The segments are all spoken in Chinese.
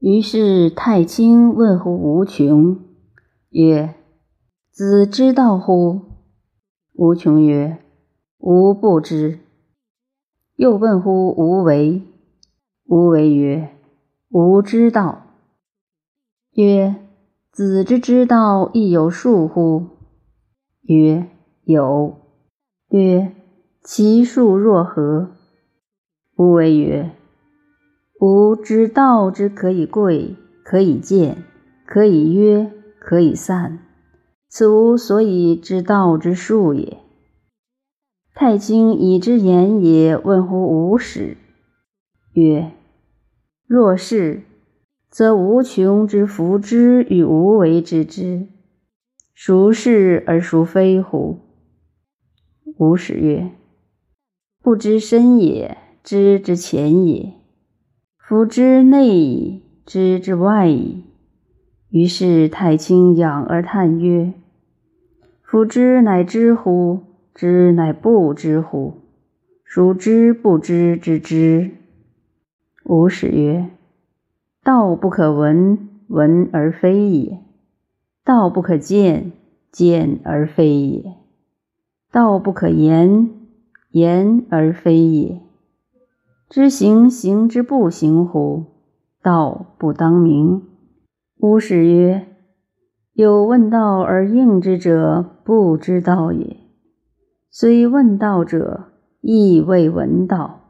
于是太清问乎无穷，曰：“子知道乎？”无穷曰：“吾不知。”又问乎无为，无为曰：“吾知道。”曰：“子之知道亦有数乎？”曰：“有。”曰：“其数若何？”无为曰：“吾知道之可以贵，可以贱，可以约，可以散。此吾所以知道之数也。”太清以之言也，问乎无始，曰：若是，则无穷之福之与无为之知，孰是而孰非乎？无始曰：不知深也，知之浅也；夫之内矣，知之外矣。于是太清仰而叹曰：夫知乃知乎？知乃不知乎？孰知不知之知？吾始曰：道不可闻，闻而非也；道不可见，见而非也；道不可言，言而非也。知行行之不行乎？道不当名。吾始曰：有问道而应之者，不知道也。虽问道者，亦未闻道。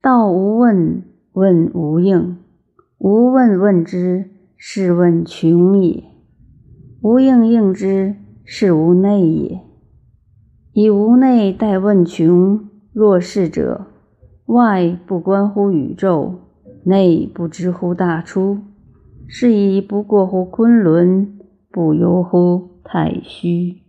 道无问，问无应。无问问之，是问穷也；无应应之，是无内也。以无内待问穷，若是者，外不关乎宇宙，内不知乎大出，是以不过乎昆仑，不由乎太虚。